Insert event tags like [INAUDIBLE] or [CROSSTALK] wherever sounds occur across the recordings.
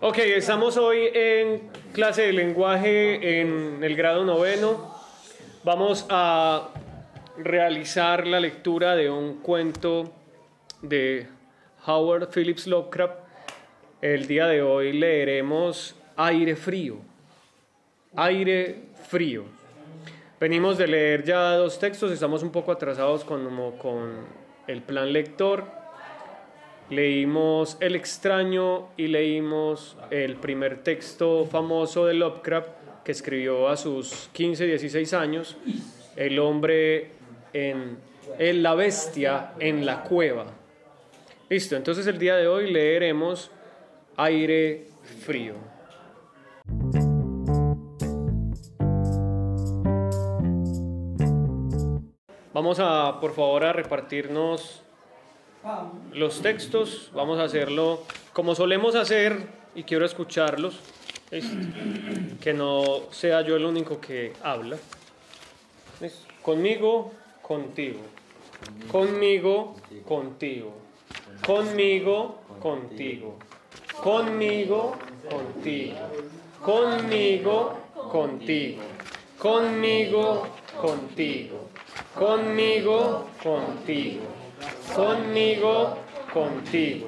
Ok, estamos hoy en clase de lenguaje en el grado noveno. Vamos a realizar la lectura de un cuento de Howard Phillips Lovecraft. El día de hoy leeremos Aire Frío. Aire Frío. Venimos de leer ya dos textos, estamos un poco atrasados con, con el plan lector. Leímos El extraño y leímos el primer texto famoso de Lovecraft que escribió a sus 15, 16 años, El hombre en, la bestia en la cueva. Listo, entonces el día de hoy leeremos Aire frío. Vamos a, por favor, a repartirnos los textos. Vamos a hacerlo como solemos hacer y quiero escucharlos. Que no sea yo el único que habla. Conmigo, contigo. Conmigo, contigo. Conmigo, contigo. Conmigo, contigo. Conmigo, contigo. Conmigo, contigo. Conmigo, contigo. Conmigo, contigo.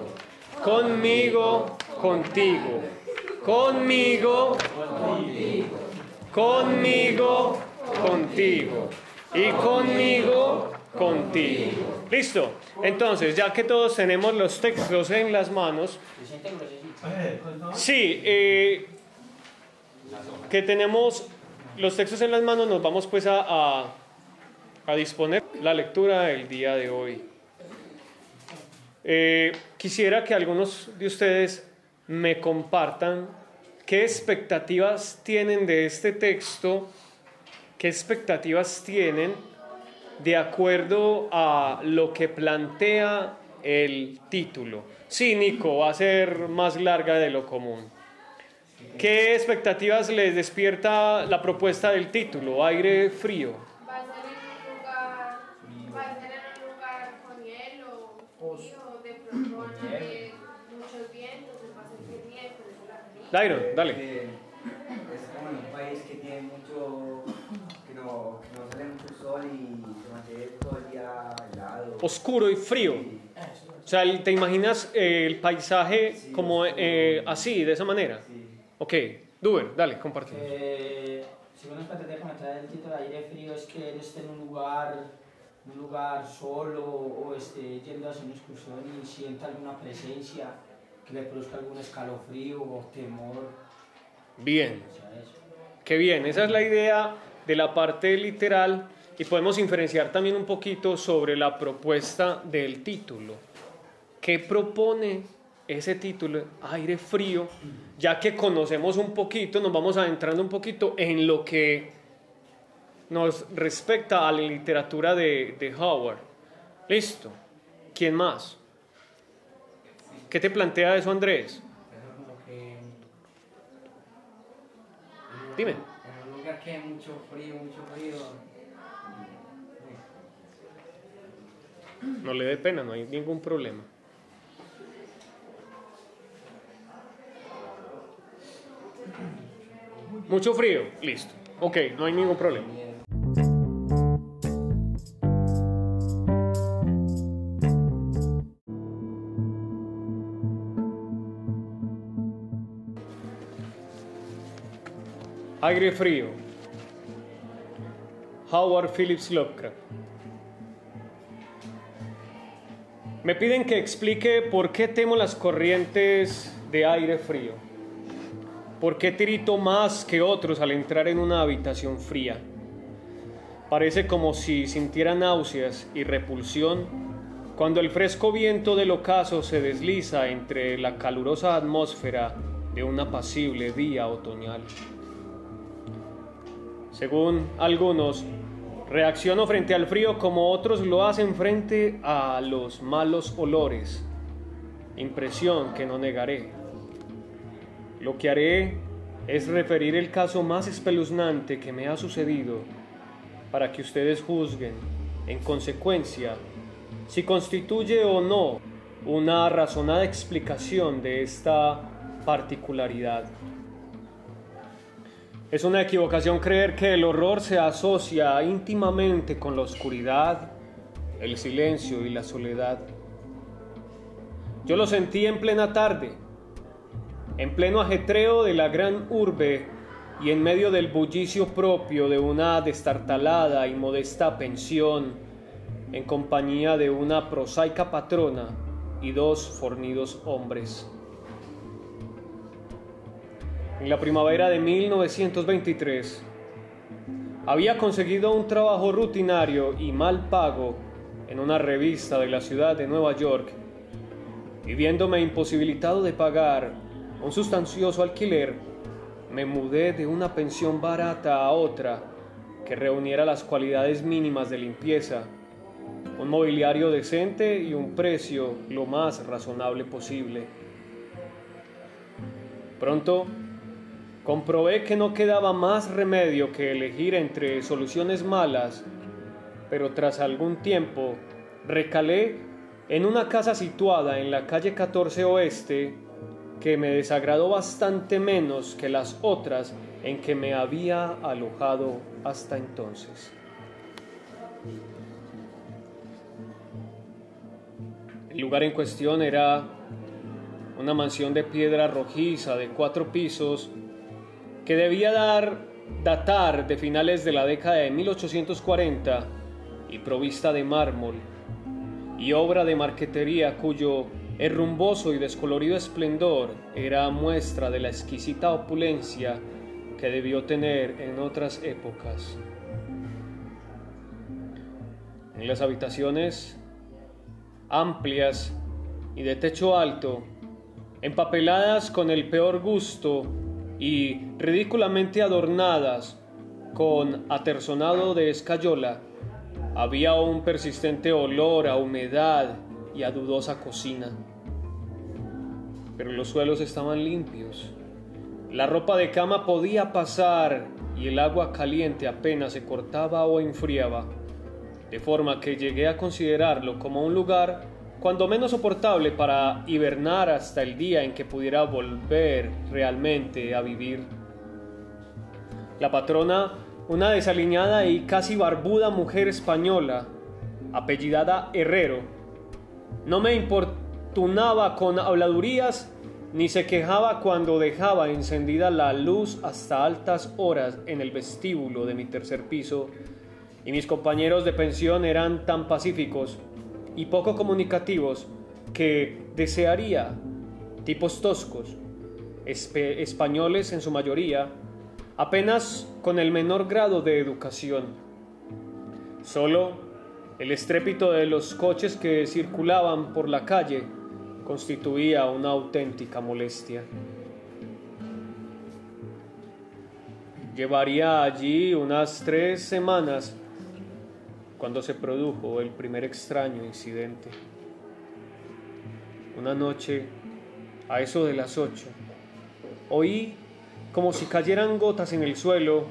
Conmigo, contigo. Conmigo. Conmigo, contigo. Y conmigo, contigo. Listo. Entonces, ya que todos tenemos los textos en las manos, sí, eh, que tenemos los textos en las manos, nos vamos pues a, a, a disponer la lectura del día de hoy. Eh, quisiera que algunos de ustedes me compartan qué expectativas tienen de este texto, qué expectativas tienen de acuerdo a lo que plantea el título. Sí, Nico, va a ser más larga de lo común. ¿Qué expectativas les despierta la propuesta del título? Aire frío. Va a ser en un lugar, va a ser en un lugar con hielo, frío, de pronto van a haber muchos vientos, se va a sentir bien, pero Dairon, dale. que es como en un país que tiene mucho, que no, que no sale mucho sol y se mantiene todo el día helado. Oscuro y frío. Y- O sea, ¿te imaginas eh, el paisaje como eh, así, de esa manera? sí. Ok, Duber, dale, comparte. Eh, según la expectativa que me trae el título de aire frío es que él esté en un lugar, un lugar solo o esté yendo a hacer una excursión y sienta alguna presencia que le produzca algún escalofrío o temor. Bien. Qué bien, esa es la idea de la parte literal y podemos inferenciar también un poquito sobre la propuesta del título. ¿Qué propone ese título, Aire Frío? Ya que conocemos un poquito, nos vamos adentrando un poquito en lo que nos respecta a la literatura de, de Howard. Listo. ¿Quién más? ¿Qué te plantea eso, Andrés? Dime. en un lugar que hay mucho frío, mucho frío. No le dé pena, no hay ningún problema. Mucho frío, listo. Ok, no hay ningún problema. Aire frío. Howard Phillips Lovecraft. Me piden que explique por qué temo las corrientes de aire frío. ¿Por qué tirito más que otros al entrar en una habitación fría? Parece como si sintiera náuseas y repulsión cuando el fresco viento del ocaso se desliza entre la calurosa atmósfera de un apacible día otoñal. Según algunos, reacciono frente al frío como otros lo hacen frente a los malos olores, impresión que no negaré. Lo que haré es referir el caso más espeluznante que me ha sucedido para que ustedes juzguen, en consecuencia, si constituye o no una razonada explicación de esta particularidad. Es una equivocación creer que el horror se asocia íntimamente con la oscuridad, el silencio y la soledad. Yo lo sentí en plena tarde, en pleno ajetreo de la gran urbe y en medio del bullicio propio de una destartalada y modesta pensión, en compañía de una prosaica patrona y dos fornidos hombres. En la primavera de 1923, había conseguido un trabajo rutinario y mal pago en una revista de la ciudad de Nueva York y viéndome imposibilitado de pagar un sustancioso alquiler, me mudé de una pensión barata a otra que reuniera las cualidades mínimas de limpieza, un mobiliario decente y un precio lo más razonable posible. Pronto comprobé que no quedaba más remedio que elegir entre soluciones malas, pero tras algún tiempo recalé en una casa situada en la calle 14 Oeste que me desagradó bastante menos que las otras en que me había alojado hasta entonces. El lugar en cuestión era una mansión de piedra rojiza de cuatro pisos que debía dar, datar de finales de la década de 1840 y provista de mármol y obra de marquetería cuyo herrumboso y descolorido esplendor era muestra de la exquisita opulencia que debió tener en otras épocas. En las habitaciones amplias y de techo alto, empapeladas con el peor gusto y ridículamente adornadas con aterzonado de escayola, había un persistente olor a humedad y a dudosa cocina. Pero los suelos estaban limpios. La ropa de cama podía pasar y el agua caliente apenas se cortaba o enfriaba, de forma que llegué a considerarlo como un lugar cuando menos soportable para hibernar hasta el día en que pudiera volver realmente a vivir. La patrona, una desaliñada y casi barbuda mujer española, apellidada Herrero, no me importunaba con habladurías ni se quejaba cuando dejaba encendida la luz hasta altas horas en el vestíbulo de mi tercer piso, y mis compañeros de pensión eran tan pacíficos y poco comunicativos que desearía tipos toscos, españoles en su mayoría, apenas con el menor grado de educación. Solo el estrépito de los coches que circulaban por la calle constituía una auténtica molestia. Llevaría allí unas tres semanas cuando se produjo el primer extraño incidente. Una noche, a eso de las ocho, oí como si cayeran gotas en el suelo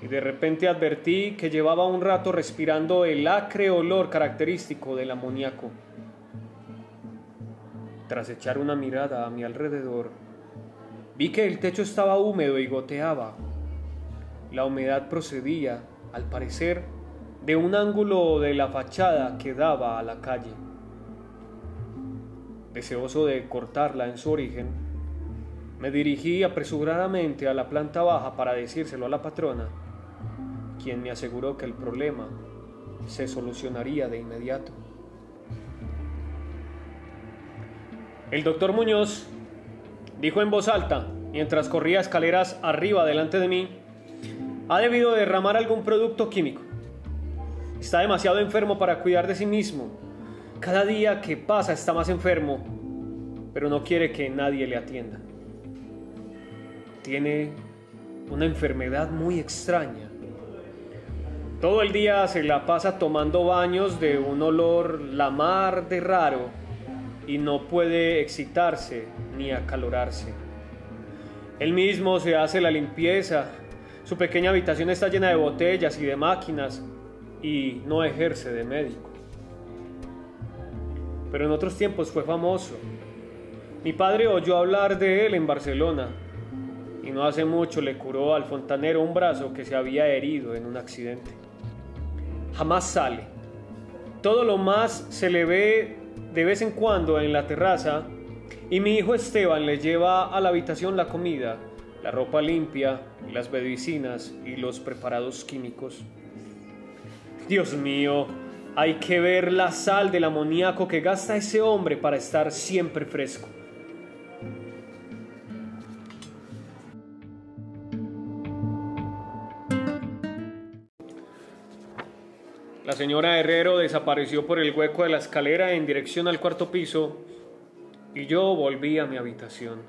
y de repente advertí que llevaba un rato respirando el acre olor característico del amoníaco. Tras echar una mirada a mi alrededor, vi que el techo estaba húmedo y goteaba. La humedad procedía, al parecer, de un ángulo de la fachada que daba a la calle. Deseoso de cortarla en su origen, me dirigí apresuradamente a la planta baja para decírselo a la patrona, quien me aseguró que el problema se solucionaría de inmediato. El doctor Muñoz dijo en voz alta, mientras corría escaleras arriba delante de mí, ha debido derramar algún producto químico. Está demasiado enfermo para cuidar de sí mismo. Cada día que pasa está más enfermo, pero no quiere que nadie le atienda. Tiene una enfermedad muy extraña. Todo el día se la pasa tomando baños de un olor la de raro y no puede excitarse ni acalorarse. Él mismo se hace la limpieza. Su pequeña habitación está llena de botellas y de máquinas y no ejerce de médico. pero en otros tiempos fue famoso. Mi padre oyó hablar de él en Barcelona y no hace mucho le curó al fontanero un brazo que se había herido en un accidente. Jamás sale. Todo lo más se le ve de vez en cuando en la terraza y mi hijo Esteban le lleva a la habitación la comida, la ropa limpia, las medicinas y los preparados químicos. Dios mío, hay que ver la sal del amoníaco que gasta ese hombre para estar siempre fresco. La señora Herrero desapareció por el hueco de la escalera en dirección al cuarto piso y yo volví a mi habitación.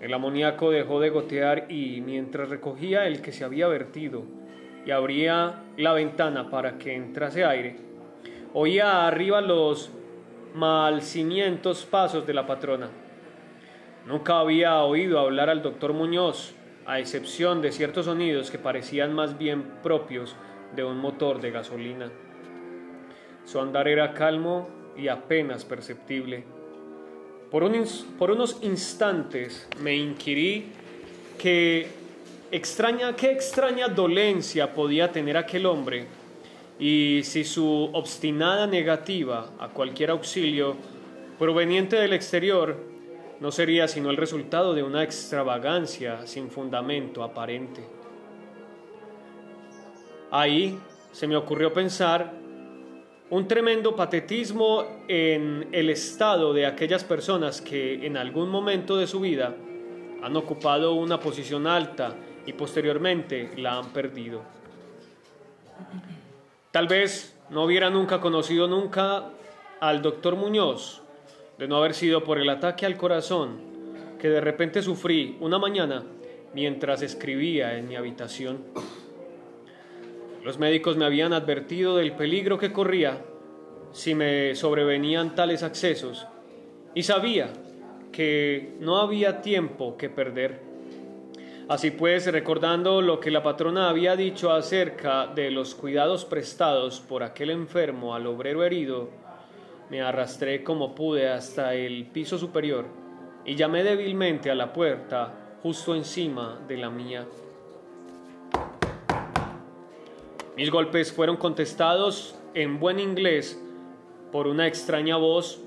El amoníaco dejó de gotear y mientras recogía el que se había vertido y abría la ventana para que entrase aire, oía arriba los malcimientos pasos de la patrona. Nunca había oído hablar al doctor Muñoz, a excepción de ciertos sonidos que parecían más bien propios de un motor de gasolina. Su andar era calmo y apenas perceptible. Por, unos instantes me inquirí que extraña, qué extraña dolencia podía tener aquel hombre y si su obstinada negativa a cualquier auxilio proveniente del exterior no sería sino el resultado de una extravagancia sin fundamento aparente. Ahí se me ocurrió pensar un tremendo patetismo en el estado de aquellas personas que en algún momento de su vida han ocupado una posición alta y posteriormente la han perdido. Tal vez no hubiera nunca conocido nunca al doctor Muñoz, de no haber sido por el ataque al corazón que de repente sufrí una mañana mientras escribía en mi habitación. Los médicos me habían advertido del peligro que corría si me sobrevenían tales accesos y sabía que no había tiempo que perder. Así pues, recordando lo que la patrona había dicho acerca de los cuidados prestados por aquel enfermo al obrero herido, me arrastré como pude hasta el piso superior y llamé débilmente a la puerta justo encima de la mía. Mis golpes fueron contestados en buen inglés por una extraña voz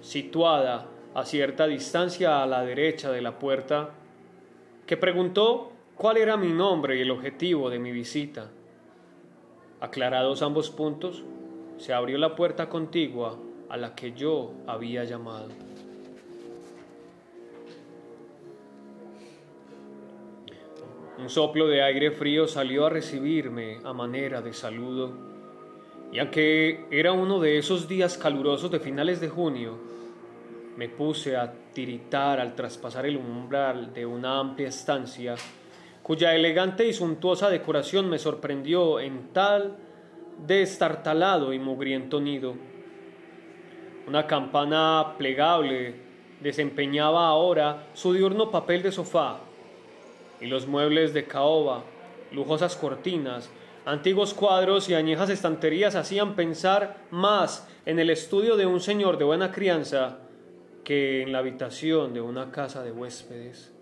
situada a cierta distancia a la derecha de la puerta, que preguntó cuál era mi nombre y el objetivo de mi visita. Aclarados ambos puntos, se abrió la puerta contigua a la que yo había llamado. Un soplo de aire frío salió a recibirme a manera de saludo, y aunque era uno de esos días calurosos de finales de junio, me puse a tiritar al traspasar el umbral de una amplia estancia, cuya elegante y suntuosa decoración me sorprendió en tal destartalado y mugriento nido. Una campana plegable desempeñaba ahora su diurno papel de sofá, y los muebles de caoba, lujosas cortinas, antiguos cuadros y añejas estanterías hacían pensar más en el estudio de un señor de buena crianza que en la habitación de una casa de huéspedes.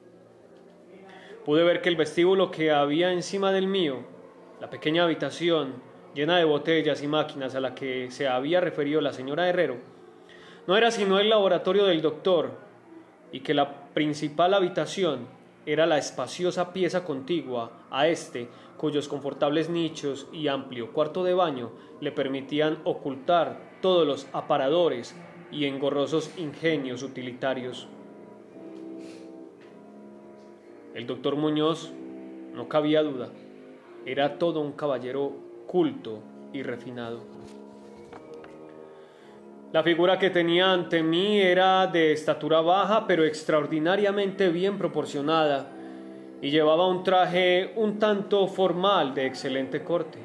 Pude ver que el vestíbulo que había encima del mío, la pequeña habitación llena de botellas y máquinas a la que se había referido la señora Herrero, no era sino el laboratorio del doctor, y que la principal habitación era la espaciosa pieza contigua a este, cuyos confortables nichos y amplio cuarto de baño le permitían ocultar todos los aparadores y engorrosos ingenios utilitarios. El doctor Muñoz, no cabía duda, era todo un caballero culto y refinado. La figura que tenía ante mí era de estatura baja pero extraordinariamente bien proporcionada y llevaba un traje un tanto formal de excelente corte.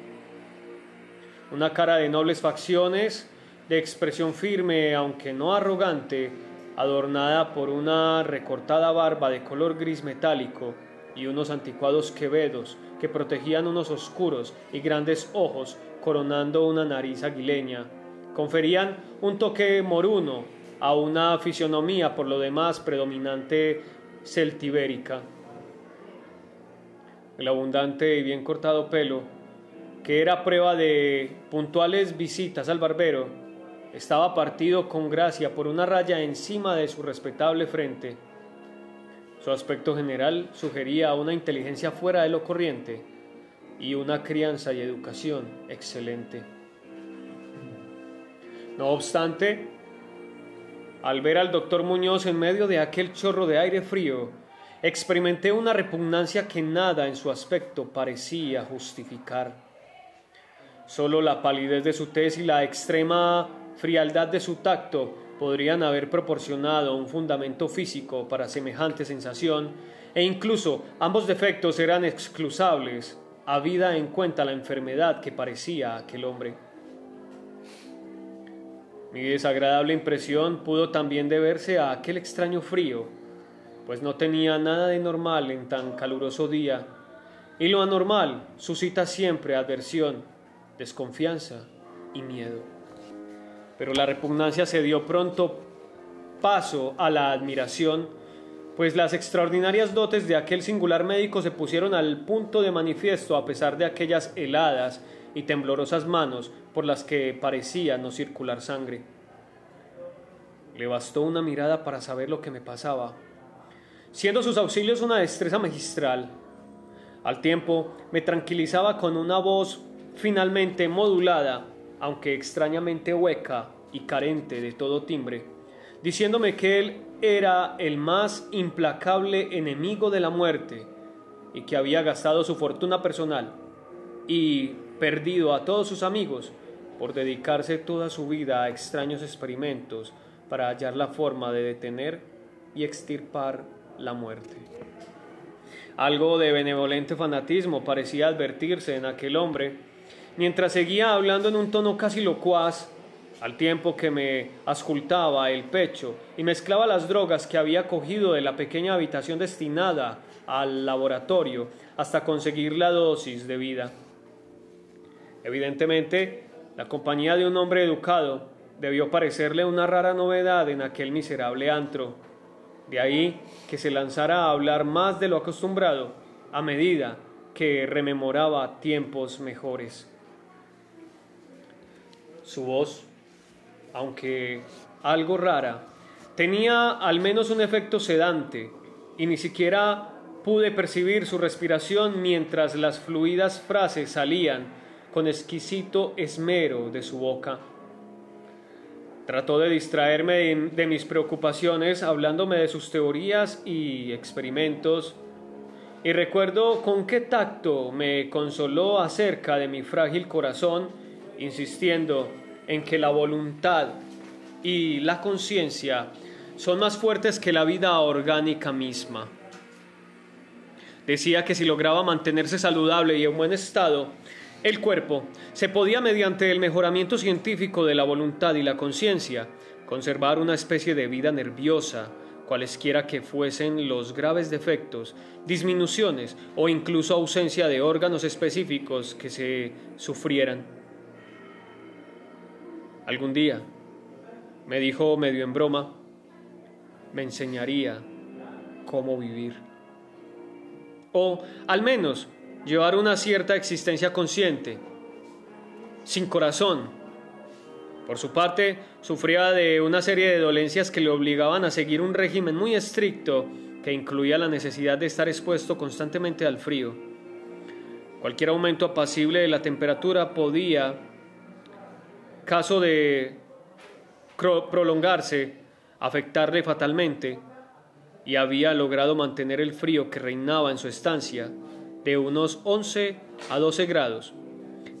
Una cara de nobles facciones, de expresión firme aunque no arrogante, adornada por una recortada barba de color gris metálico y unos anticuados quevedos que protegían unos oscuros y grandes ojos coronando una nariz aguileña conferían un toque moruno a una fisionomía por lo demás predominante celtibérica. El abundante y bien cortado pelo, que era prueba de puntuales visitas al barbero, estaba partido con gracia por una raya encima de su respetable frente. Su aspecto general sugería una inteligencia fuera de lo corriente y una crianza y educación excelente. No obstante, al ver al doctor Muñoz en medio de aquel chorro de aire frío, experimenté una repugnancia que nada en su aspecto parecía justificar. Solo la palidez de su tez y la extrema frialdad de su tacto podrían haber proporcionado un fundamento físico para semejante sensación, e incluso ambos defectos eran exclusables, habida en cuenta la enfermedad que parecía aquel hombre. Mi desagradable impresión pudo también deberse a aquel extraño frío, pues no tenía nada de normal en tan caluroso día, y lo anormal suscita siempre adversión, desconfianza y miedo. Pero la repugnancia se dio pronto paso a la admiración, pues las extraordinarias dotes de aquel singular médico se pusieron al punto de manifiesto a pesar de aquellas heladas y temblorosas manos por las que parecía no circular sangre. Le bastó una mirada para saber lo que me pasaba, siendo sus auxilios una destreza magistral. Al tiempo me tranquilizaba con una voz finalmente modulada, aunque extrañamente hueca y carente de todo timbre, diciéndome que él era el más implacable enemigo de la muerte y que había gastado su fortuna personal y perdido a todos sus amigos por dedicarse toda su vida a extraños experimentos para hallar la forma de detener y extirpar la muerte. Algo de benevolente fanatismo parecía advertirse en aquel hombre, mientras seguía hablando en un tono casi locuaz, al tiempo que me ascultaba el pecho y mezclaba las drogas que había cogido de la pequeña habitación destinada al laboratorio hasta conseguir la dosis de vida. Evidentemente, la compañía de un hombre educado debió parecerle una rara novedad en aquel miserable antro. De ahí que se lanzara a hablar más de lo acostumbrado a medida que rememoraba tiempos mejores. Su voz, aunque algo rara, tenía al menos un efecto sedante y ni siquiera pude percibir su respiración mientras las fluidas frases salían con exquisito esmero de su boca. Trató de distraerme de, mis preocupaciones hablándome de sus teorías y experimentos, y recuerdo con qué tacto me consoló acerca de mi frágil corazón, insistiendo en que la voluntad y la conciencia son más fuertes que la vida orgánica misma. Decía que si lograba mantenerse saludable y en buen estado, el cuerpo se podía, mediante el mejoramiento científico de la voluntad y la conciencia, conservar una especie de vida nerviosa, cualesquiera que fuesen los graves defectos, disminuciones o incluso ausencia de órganos específicos que se sufrieran. Algún día, me dijo medio en broma, me enseñaría cómo vivir. O al menos llevar una cierta existencia consciente, sin corazón. Por su parte, sufría de una serie de dolencias que le obligaban a seguir un régimen muy estricto que incluía la necesidad de estar expuesto constantemente al frío. Cualquier aumento apacible de la temperatura podía, caso de prolongarse, afectarle fatalmente, y había logrado mantener el frío que reinaba en su estancia de unos 11 a 12 grados,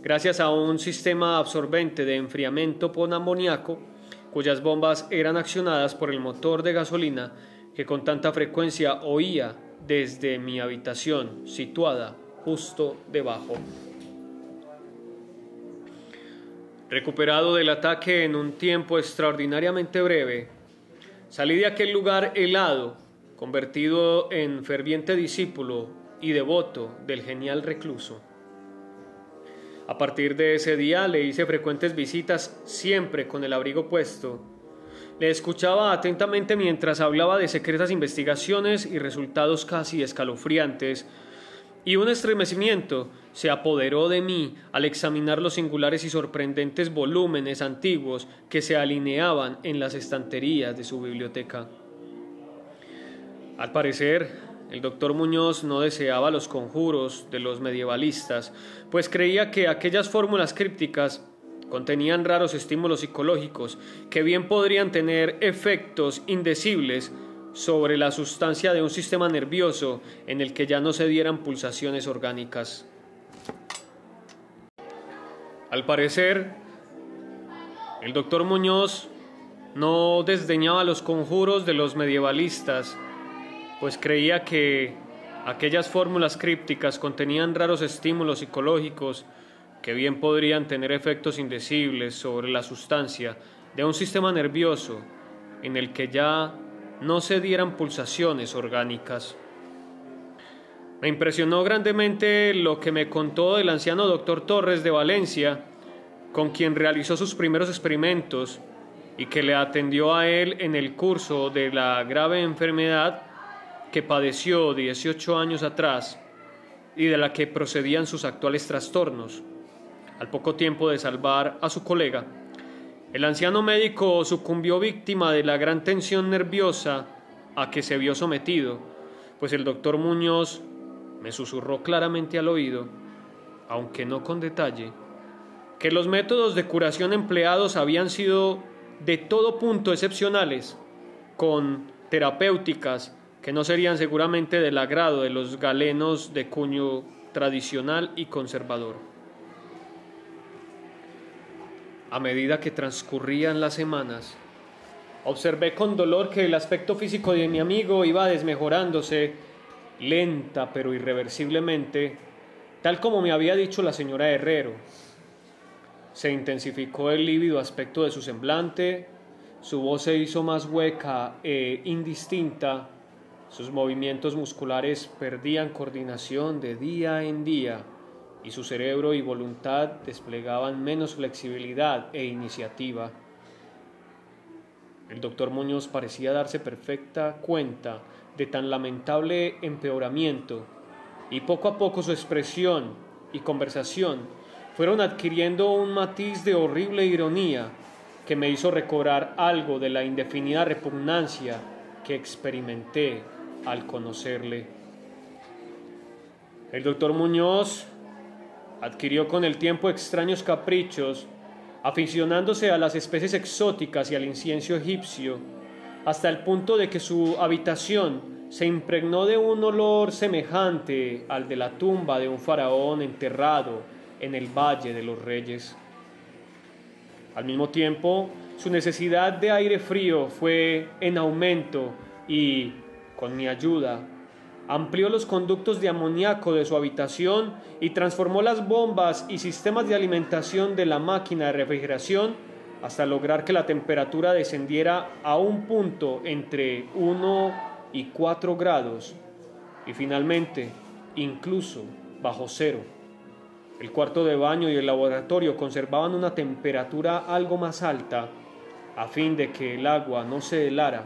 gracias a un sistema absorbente de enfriamiento por amoníaco, cuyas bombas eran accionadas por el motor de gasolina que con tanta frecuencia oía desde mi habitación situada justo debajo. Recuperado del ataque en un tiempo extraordinariamente breve, salí de aquel lugar helado, convertido en ferviente discípulo y devoto del genial recluso. A partir de ese día le hice frecuentes visitas siempre con el abrigo puesto. Le escuchaba atentamente mientras hablaba de secretas investigaciones y resultados casi escalofriantes, y un estremecimiento se apoderó de mí al examinar los singulares y sorprendentes volúmenes antiguos que se alineaban en las estanterías de su biblioteca. Al parecer, el doctor Muñoz no deseaba los conjuros de los medievalistas, pues creía que aquellas fórmulas crípticas contenían raros estímulos psicológicos que bien podrían tener efectos indecibles sobre la sustancia de un sistema nervioso en el que ya no se dieran pulsaciones orgánicas. Al parecer, el doctor Muñoz no desdeñaba los conjuros de los medievalistas, pues creía que aquellas fórmulas crípticas contenían raros estímulos psicológicos que bien podrían tener efectos indecibles sobre la sustancia de un sistema nervioso en el que ya no se dieran pulsaciones orgánicas. Me impresionó grandemente lo que me contó el anciano doctor Torres de Valencia, con quien realizó sus primeros experimentos y que le atendió a él en el curso de la grave enfermedad que padeció 18 años atrás y de la que procedían sus actuales trastornos, al poco tiempo de salvar a su colega. El anciano médico sucumbió víctima de la gran tensión nerviosa a que se vio sometido, pues el doctor Muñoz me susurró claramente al oído, aunque no con detalle, que los métodos de curación empleados habían sido de todo punto excepcionales, con terapéuticas que no serían seguramente del agrado de los galenos de cuño tradicional y conservador. A medida que transcurrían las semanas, observé con dolor que el aspecto físico de mi amigo iba desmejorándose, lenta pero irreversiblemente, tal como me había dicho la señora Herrero. Se intensificó el lívido aspecto de su semblante, su voz se hizo más hueca e indistinta, sus movimientos musculares perdían coordinación de día en día y su cerebro y voluntad desplegaban menos flexibilidad e iniciativa. El doctor Muñoz parecía darse perfecta cuenta de tan lamentable empeoramiento y poco a poco su expresión y conversación fueron adquiriendo un matiz de horrible ironía que me hizo recobrar algo de la indefinida repugnancia que experimenté al conocerle. El doctor Muñoz adquirió con el tiempo extraños caprichos, aficionándose a las especies exóticas y al incienso egipcio, hasta el punto de que su habitación se impregnó de un olor semejante al de la tumba de un faraón enterrado en el Valle de los Reyes. Al mismo tiempo, su necesidad de aire frío fue en aumento y, con mi ayuda, amplió los conductos de amoníaco de su habitación y transformó las bombas y sistemas de alimentación de la máquina de refrigeración hasta lograr que la temperatura descendiera a un punto entre 1 y 4 grados y finalmente incluso bajo cero. El cuarto de baño y el laboratorio conservaban una temperatura algo más alta a fin de que el agua no se helara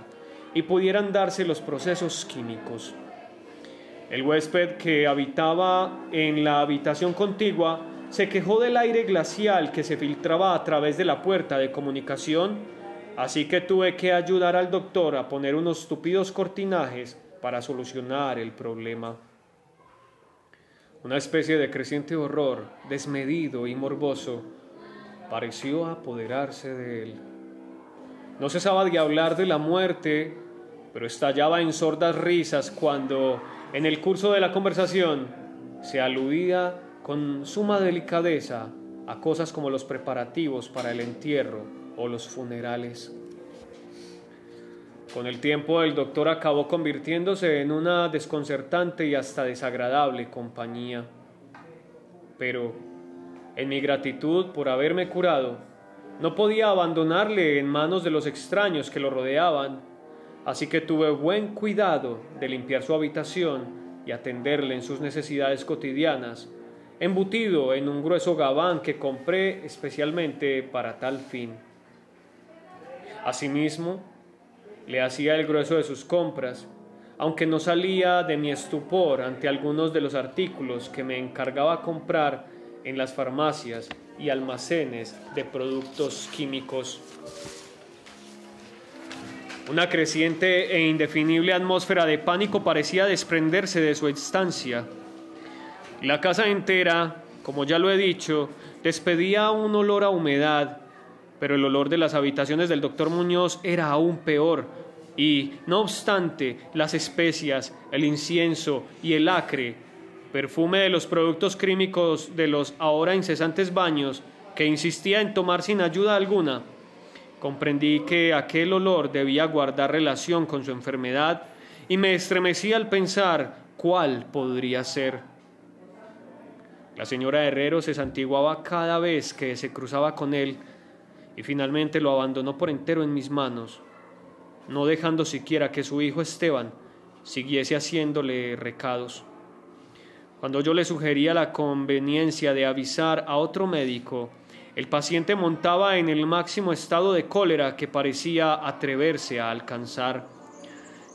y pudieran darse los procesos químicos. El huésped que habitaba en la habitación contigua se quejó del aire glacial que se filtraba a través de la puerta de comunicación, así que tuve que ayudar al doctor a poner unos tupidos cortinajes para solucionar el problema. Una especie de creciente horror, desmedido y morboso, pareció apoderarse de él. No cesaba de hablar de la muerte, pero estallaba en sordas risas cuando en el curso de la conversación se aludía con suma delicadeza a cosas como los preparativos para el entierro o los funerales. Con el tiempo el doctor acabó convirtiéndose en una desconcertante y hasta desagradable compañía. Pero, en mi gratitud por haberme curado, no podía abandonarle en manos de los extraños que lo rodeaban Así que tuve buen cuidado de limpiar su habitación y atenderle en sus necesidades cotidianas, embutido en un grueso gabán que compré especialmente para tal fin. Asimismo, le hacía el grueso de sus compras, aunque no salía de mi estupor ante algunos de los artículos que me encargaba comprar en las farmacias y almacenes de productos químicos. Una creciente e indefinible atmósfera de pánico parecía desprenderse de su estancia. La casa entera, como ya lo he dicho, despedía un olor a humedad, pero el olor de las habitaciones del doctor Muñoz era aún peor, y, no obstante, las especias, el incienso y el acre, perfume de los productos químicos de los ahora incesantes baños, que insistía en tomar sin ayuda alguna, comprendí que aquel olor debía guardar relación con su enfermedad y me estremecí al pensar cuál podría ser. La señora Herrero se santiguaba cada vez que se cruzaba con él y finalmente lo abandonó por entero en mis manos, no dejando siquiera que su hijo Esteban siguiese haciéndole recados. Cuando yo le sugería la conveniencia de avisar a otro médico, el paciente montaba en el máximo estado de cólera que parecía atreverse a alcanzar.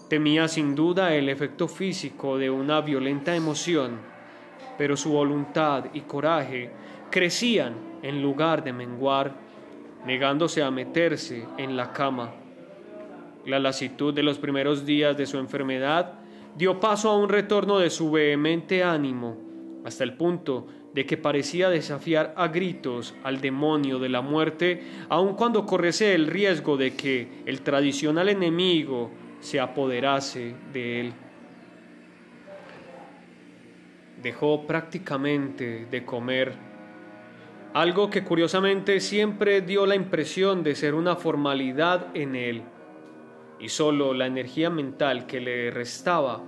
Temía sin duda el efecto físico de una violenta emoción, pero su voluntad y coraje crecían en lugar de menguar negándose a meterse en la cama. La lasitud de los primeros días de su enfermedad dio paso a un retorno de su vehemente ánimo, hasta el punto de que parecía desafiar a gritos al demonio de la muerte, aun cuando corriese el riesgo de que el tradicional enemigo se apoderase de él. Dejó prácticamente de comer algo que curiosamente siempre dio la impresión de ser una formalidad en él, y solo la energía mental que le restaba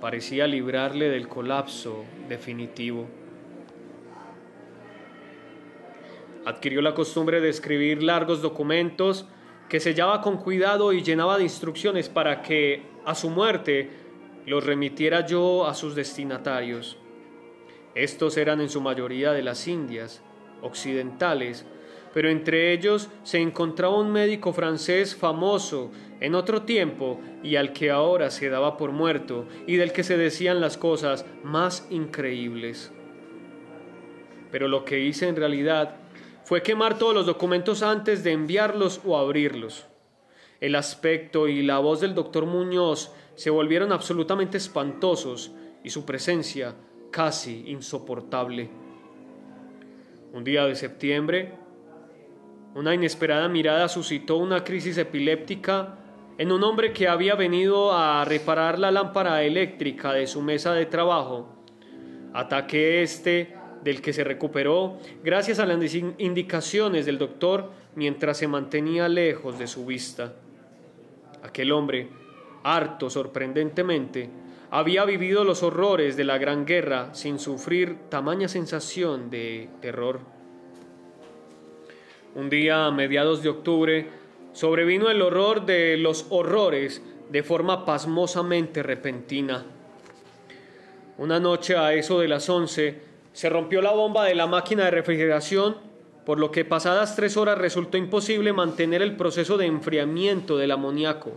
parecía librarle del colapso definitivo. Adquirió la costumbre de escribir largos documentos que sellaba con cuidado y llenaba de instrucciones para que, a su muerte, los remitiera yo a sus destinatarios. Estos eran en su mayoría de las Indias, occidentales, pero entre ellos se encontraba un médico francés famoso en otro tiempo y al que ahora se daba por muerto y del que se decían las cosas más increíbles. Pero lo que hice en realidad fue quemar todos los documentos antes de enviarlos o abrirlos. El aspecto y la voz del doctor Muñoz se volvieron absolutamente espantosos y su presencia casi insoportable. Un día de septiembre, una inesperada mirada suscitó una crisis epiléptica en un hombre que había venido a reparar la lámpara eléctrica de su mesa de trabajo. Ataque este del que se recuperó gracias a las indicaciones del doctor mientras se mantenía lejos de su vista. Aquel hombre, harto sorprendentemente, había vivido los horrores de la Gran Guerra sin sufrir tamaña sensación de terror. Un día a mediados de octubre sobrevino el horror de los horrores de forma pasmosamente repentina. Una noche a eso de las once se rompió la bomba de la máquina de refrigeración, por lo que pasadas tres horas resultó imposible mantener el proceso de enfriamiento del amoníaco.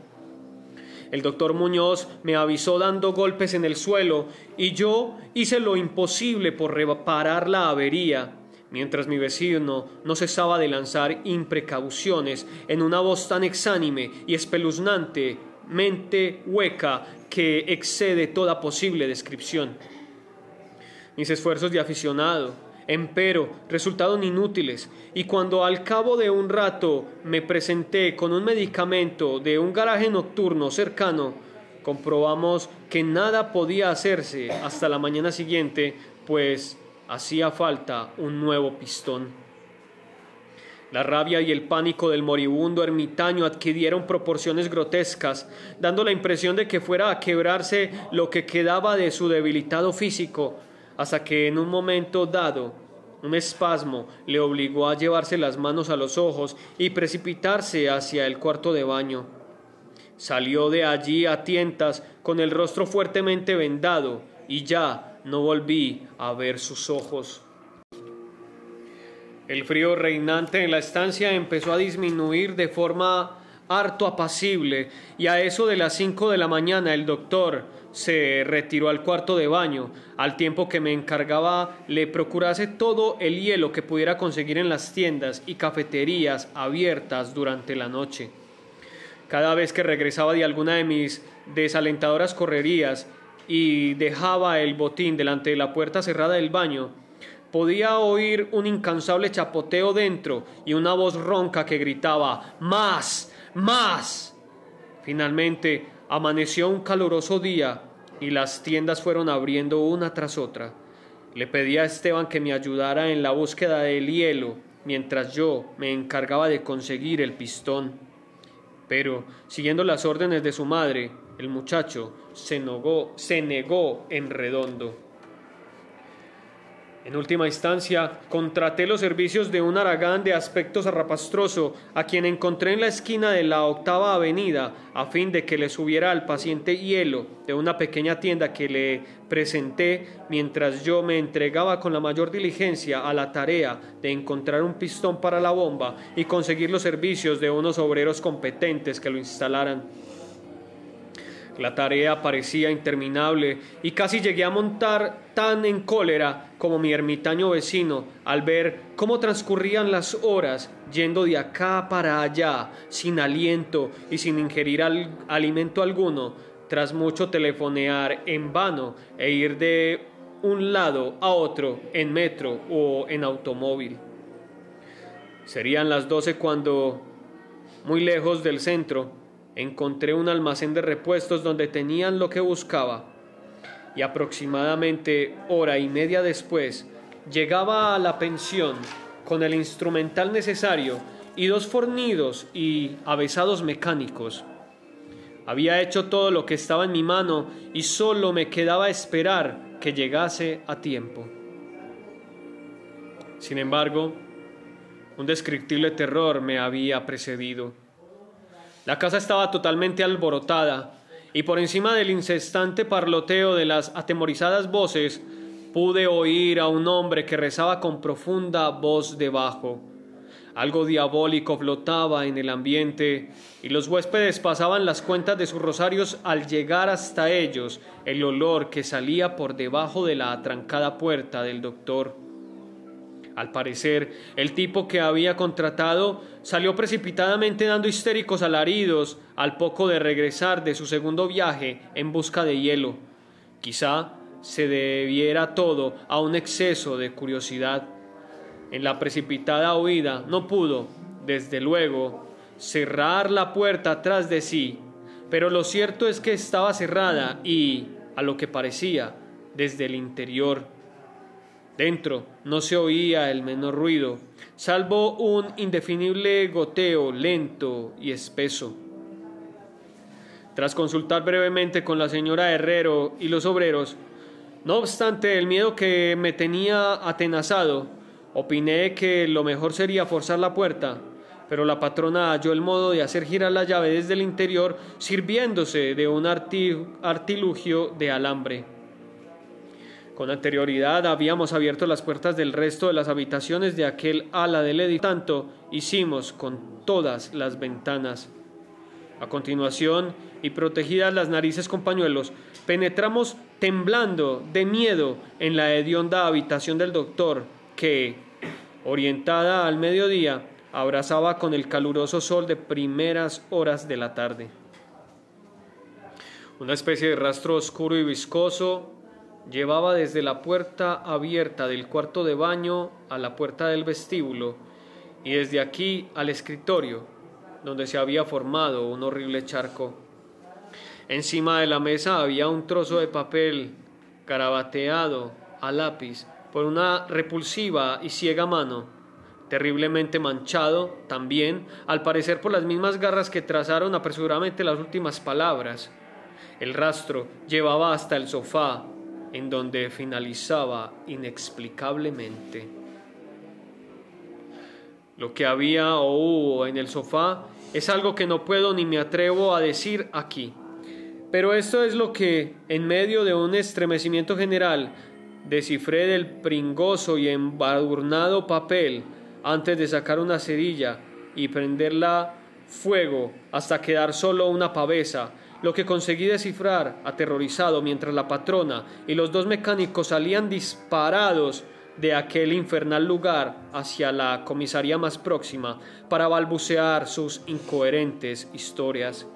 El doctor Muñoz me avisó dando golpes en el suelo y yo hice lo imposible por reparar la avería, mientras mi vecino no cesaba de lanzar imprecauciones en una voz tan exánime y espeluznante, mente hueca, que excede toda posible descripción. Mis esfuerzos de aficionado, empero resultaron inútiles, y cuando al cabo de un rato me presenté con un medicamento de un garaje nocturno cercano, comprobamos que nada podía hacerse hasta la mañana siguiente, pues hacía falta un nuevo pistón. La rabia y el pánico del moribundo ermitaño adquirieron proporciones grotescas, dando la impresión de que fuera a quebrarse lo que quedaba de su debilitado físico, hasta que en un momento dado un espasmo le obligó a llevarse las manos a los ojos y precipitarse hacia el cuarto de baño. Salió de allí a tientas con el rostro fuertemente vendado y ya no volví a ver sus ojos. El frío reinante en la estancia empezó a disminuir de forma harto apacible y a eso de las cinco de la mañana el doctor se retiró al cuarto de baño, al tiempo que me encargaba le procurase todo el hielo que pudiera conseguir en las tiendas y cafeterías abiertas durante la noche. Cada vez que regresaba de alguna de mis desalentadoras correrías y dejaba el botín delante de la puerta cerrada del baño, podía oír un incansable chapoteo dentro y una voz ronca que gritaba Más, más. Finalmente amaneció un caluroso día y las tiendas fueron abriendo una tras otra. Le pedí a Esteban que me ayudara en la búsqueda del hielo mientras yo me encargaba de conseguir el pistón. Pero, siguiendo las órdenes de su madre, el muchacho se negó, se negó en redondo. En última instancia, contraté los servicios de un aragán de aspecto zarrapastroso, a quien encontré en la esquina de la octava avenida, a fin de que le subiera al paciente hielo de una pequeña tienda que le presenté mientras yo me entregaba con la mayor diligencia a la tarea de encontrar un pistón para la bomba y conseguir los servicios de unos obreros competentes que lo instalaran. La tarea parecía interminable y casi llegué a montar tan en cólera como mi ermitaño vecino al ver cómo transcurrían las horas yendo de acá para allá sin aliento y sin ingerir alimento alguno, tras mucho telefonear en vano e ir de un lado a otro en metro o en automóvil. Serían las doce cuando, muy lejos del centro, encontré un almacén de repuestos donde tenían lo que buscaba y aproximadamente hora y media después llegaba a la pensión con el instrumental necesario y dos fornidos y avesados mecánicos. Había hecho todo lo que estaba en mi mano y solo me quedaba esperar que llegase a tiempo. Sin embargo, un descriptible terror me había precedido. La casa estaba totalmente alborotada, y por encima del incesante parloteo de las atemorizadas voces pude oír a un hombre que rezaba con profunda voz debajo. Algo diabólico flotaba en el ambiente y los huéspedes pasaban las cuentas de sus rosarios al llegar hasta ellos el olor que salía por debajo de la atrancada puerta del doctor. Al parecer, el tipo que había contratado salió precipitadamente dando histéricos alaridos al poco de regresar de su segundo viaje en busca de hielo. Quizá se debiera todo a un exceso de curiosidad. En la precipitada huida no pudo, desde luego, cerrar la puerta atrás de sí, pero lo cierto es que estaba cerrada y, a lo que parecía, desde el interior. Dentro no se oía el menor ruido, salvo un indefinible goteo lento y espeso. Tras consultar brevemente con la señora Herrero y los obreros, no obstante el miedo que me tenía atenazado, opiné que lo mejor sería forzar la puerta, pero la patrona halló el modo de hacer girar la llave desde el interior sirviéndose de un artilugio de alambre. Con anterioridad habíamos abierto las puertas del resto de las habitaciones de aquel ala del edificio. Tanto hicimos con todas las ventanas. A continuación, y protegidas las narices con pañuelos, penetramos temblando de miedo en la hedionda habitación del doctor, que, orientada al mediodía, abrazaba con el caluroso sol de primeras horas de la tarde. Una especie de rastro oscuro y viscoso llevaba desde la puerta abierta del cuarto de baño a la puerta del vestíbulo y desde aquí al escritorio, donde se había formado un horrible charco. Encima de la mesa había un trozo de papel carabateado a lápiz por una repulsiva y ciega mano, terriblemente manchado también, al parecer por las mismas garras que trazaron apresuradamente las últimas palabras. El rastro llevaba hasta el sofá, en donde finalizaba inexplicablemente. Lo que había o hubo en el sofá es algo que no puedo ni me atrevo a decir aquí. Pero esto es lo que, en medio de un estremecimiento general, descifré del pringoso y embadurnado papel antes de sacar una cerilla y prenderla fuego hasta quedar solo una pavesa, lo que conseguí descifrar, aterrorizado, mientras la patrona y los dos mecánicos salían disparados de aquel infernal lugar hacia la comisaría más próxima para balbucear sus incoherentes historias.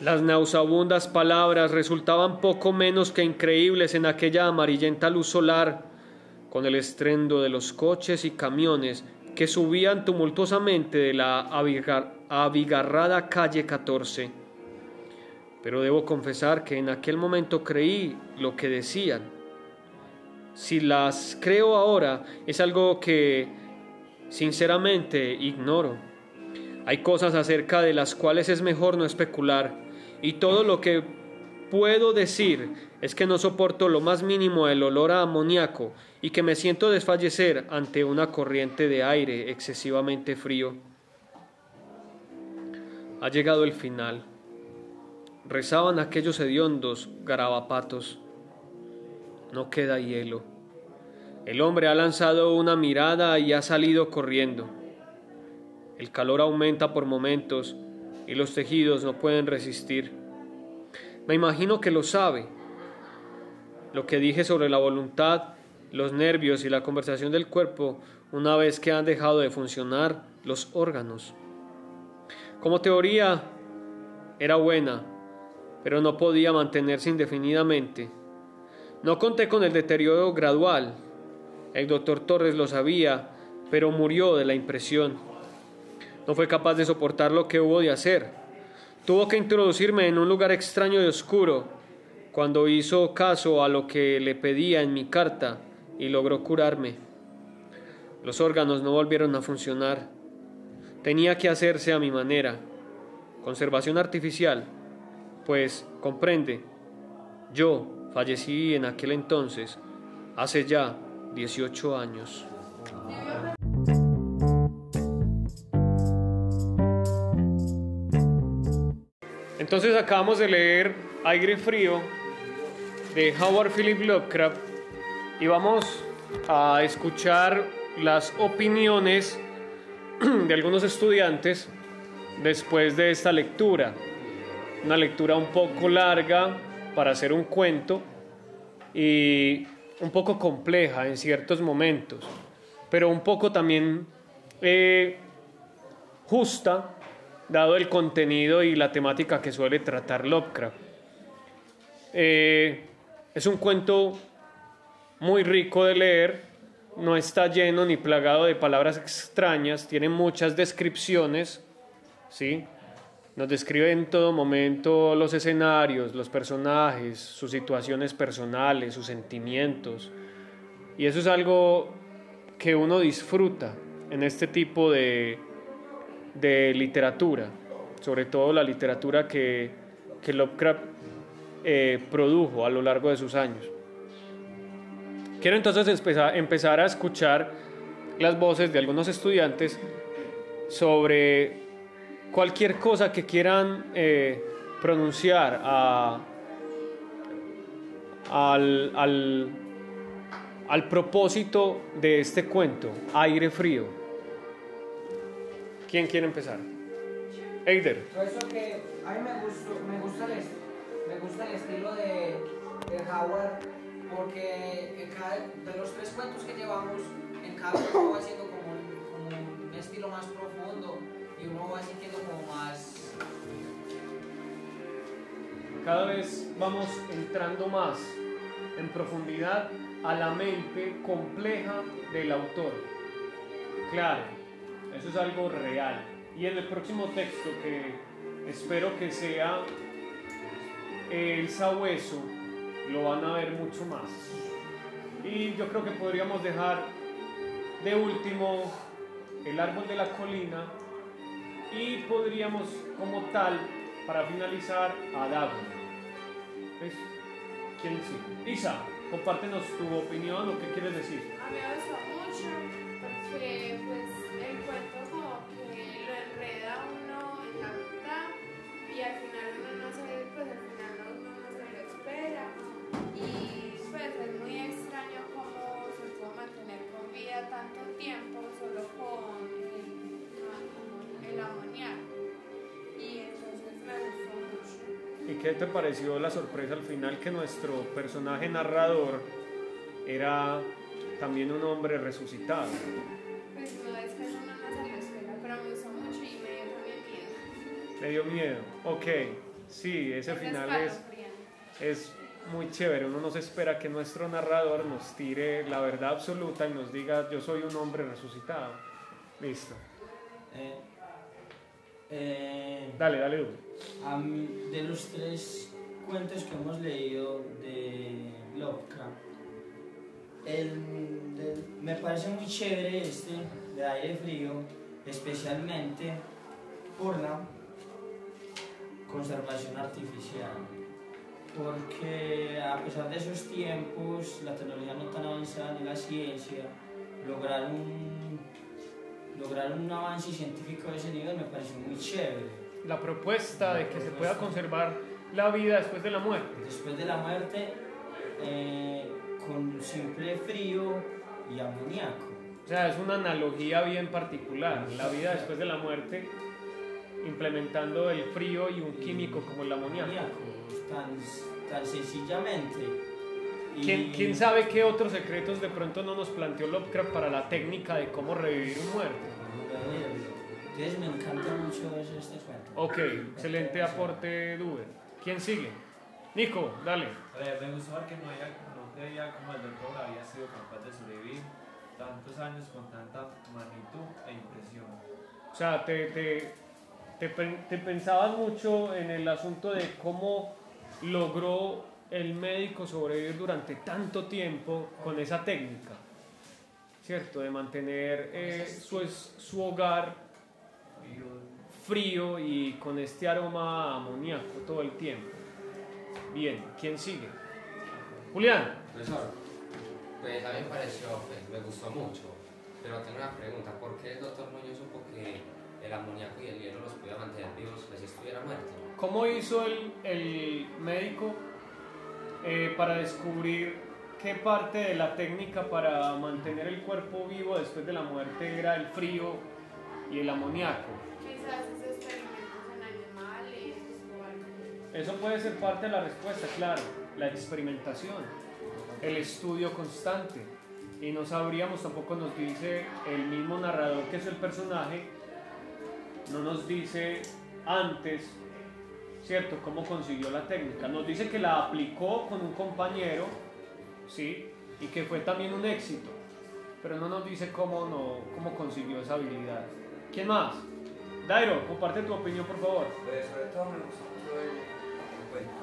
Las nauseabundas palabras resultaban poco menos que increíbles en aquella amarillenta luz solar, con el estrendo de los coches y camiones que subían tumultuosamente de la abigarrada calle 14. Pero debo confesar que en aquel momento creí lo que decían. Si las creo ahora es algo que sinceramente ignoro. Hay cosas acerca de las cuales es mejor no especular y todo lo que puedo decir es que no soporto lo más mínimo el olor a amoníaco y que me siento desfallecer ante una corriente de aire excesivamente frío. Ha llegado el final. Rezaban aquellos hediondos garabapatos. No queda hielo. El hombre ha lanzado una mirada y ha salido corriendo. El calor aumenta por momentos y los tejidos no pueden resistir. Me imagino que lo sabe. Lo que dije sobre la voluntad, los nervios y la conversación del cuerpo una vez que han dejado de funcionar los órganos. Como teoría era buena, pero no podía mantenerse indefinidamente. No conté con el deterioro gradual. El doctor Torres lo sabía, pero murió de la impresión. No fue capaz de soportar lo que hubo de hacer. Tuvo que introducirme en un lugar extraño y oscuro cuando hizo caso a lo que le pedía en mi carta y logró curarme. Los órganos no volvieron a funcionar. Tenía que hacerse a mi manera. Conservación artificial. Pues, comprende, yo fallecí en aquel entonces, hace ya 18 años. Entonces acabamos de leer Aire Frío de Howard Philip Lovecraft y vamos a escuchar las opiniones [CLEARS THROAT] de algunos estudiantes después de esta lectura. Una lectura un poco larga para hacer un cuento y un poco compleja en ciertos momentos, pero un poco también eh, justa dado el contenido y la temática que suele tratar Lovecraft. Eh, es un cuento muy rico de leer, no está lleno ni plagado de palabras extrañas, tiene muchas descripciones, ¿sí? Nos describe en todo momento los escenarios, los personajes, sus situaciones personales, sus sentimientos. Y eso es algo que uno disfruta en este tipo de, de literatura, sobre todo la literatura que, que Lovecraft eh, produjo a lo largo de sus años. Quiero entonces empezar, a escuchar las voces de algunos estudiantes sobre cualquier cosa que quieran eh, pronunciar al, al, al propósito de este cuento, Aire Frío. ¿Quién quiere empezar? Eider. Eso que a mí me, gustó, me, gusta, el, me gusta el estilo de, de Howard porque cada, de los tres cuentos que llevamos, en cada uno va siendo como como un estilo más profundo va sintiendo como más... Cada vez vamos entrando más en profundidad a la mente compleja del autor. Claro, eso es algo real. Y en el próximo texto, que espero que sea el sabueso, lo van a ver mucho más. Y yo creo que podríamos dejar de último el árbol de la colina y podríamos como tal, para finalizar, a Daphne. ¿Quién sí? Isa, compártenos tu opinión o qué quieres decir. A mí me gustó mucho porque pues el cuento como que lo enreda uno en la mitad y al final uno no sabe, pues al final uno no se lo espera y pues es muy extraño cómo se pudo mantener con vida tanto tiempo solo con y entonces me gustó mucho. ¿Y qué te pareció la sorpresa al final que nuestro personaje narrador era también un hombre resucitado? Pues no, es que no me espera, pero me gustó mucho y me dio también miedo. ¿Le dio miedo? Ok, sí, ese final es, es muy chévere. Uno nos espera que nuestro narrador nos tire la verdad absoluta y nos diga, yo soy un hombre resucitado. Listo. Eh, eh, Dale, dale, de los tres cuentos que hemos leído de Lovecraft, el, del- me parece muy chévere este de aire frío, especialmente por la conservación artificial. Porque a pesar de esos tiempos, la tecnología no tan avanzada ni la ciencia, lograr un, lograr un avance científico de ese nivel me pareció muy chévere. La propuesta de que se pueda conservar la vida después de la muerte. Después de la muerte, eh, con simple frío y amoníaco. O sea, es una analogía bien particular. La vida después de la muerte, implementando el frío y un químico como el amoníaco. Tan, tan sencillamente. Y- ¿Quién, quién sabe qué otros secretos de pronto no nos planteó Lovecraft para la técnica de cómo revivir un muerto? Entonces me encanta mucho este cuento. Ok, excelente aporte, Duber. ¿Quién sigue? Nico, dale. Me gustó ver que no, había, no creía como el doctor había sido capaz de sobrevivir tantos años con tanta magnitud e impresión. O sea, te, te, te, te pensabas mucho en el asunto de cómo logró el médico sobrevivir durante tanto tiempo con esa técnica, ¿cierto? De mantener eh, su, su hogar frío y con este aroma amoníaco todo el tiempo. Bien, ¿quién sigue? Julián. Profesor, pues a mí me pareció, pues me gustó mucho, pero tengo una pregunta, ¿por qué el doctor Muñoz supo que el amoníaco y el hielo los podía mantener vivos pues, si estuviera muerto? ¿Cómo hizo el, el médico eh, para descubrir qué parte de la técnica para mantener el cuerpo vivo después de la muerte era el frío y el amoníaco? Quizás esos experimentos en animales o algo. Eso puede ser parte de la respuesta, claro, la experimentación, el estudio constante. Y no sabríamos, tampoco nos dice el mismo narrador que es el personaje, no nos dice antes, ¿cierto?, cómo consiguió la técnica. Nos dice que la aplicó con un compañero, ¿sí? Y que fue también un éxito, pero no nos dice cómo, no, cómo consiguió esa habilidad. ¿Quién más? Dairo, comparte tu opinión, por favor. Pues sobre todo me gustó mucho el,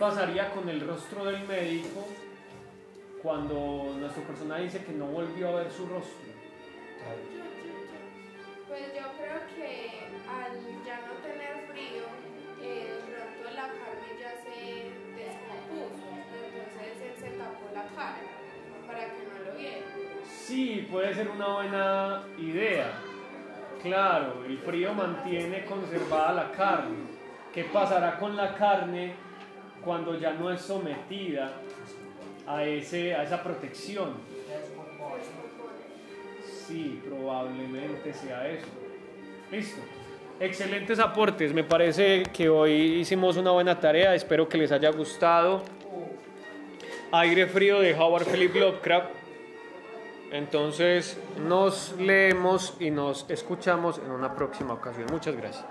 pasaría con el rostro del médico cuando nuestro personaje dice que no volvió a ver su rostro? Pues yo creo que al ya no tener frío, eh, de pronto la carne ya se descompuso. Entonces él se tapó la cara para que no lo viera. Sí, puede ser una buena idea. Claro, el frío mantiene conservada la carne. ¿Qué pasará con la carne cuando ya no es sometida a, ese, a esa protección? Sí, probablemente sea eso. Listo. Excelentes aportes. Me parece que hoy hicimos una buena tarea. Espero que les haya gustado. Aire frío de Howard Philip Lovecraft. Entonces nos leemos y nos escuchamos en una próxima ocasión. Muchas gracias.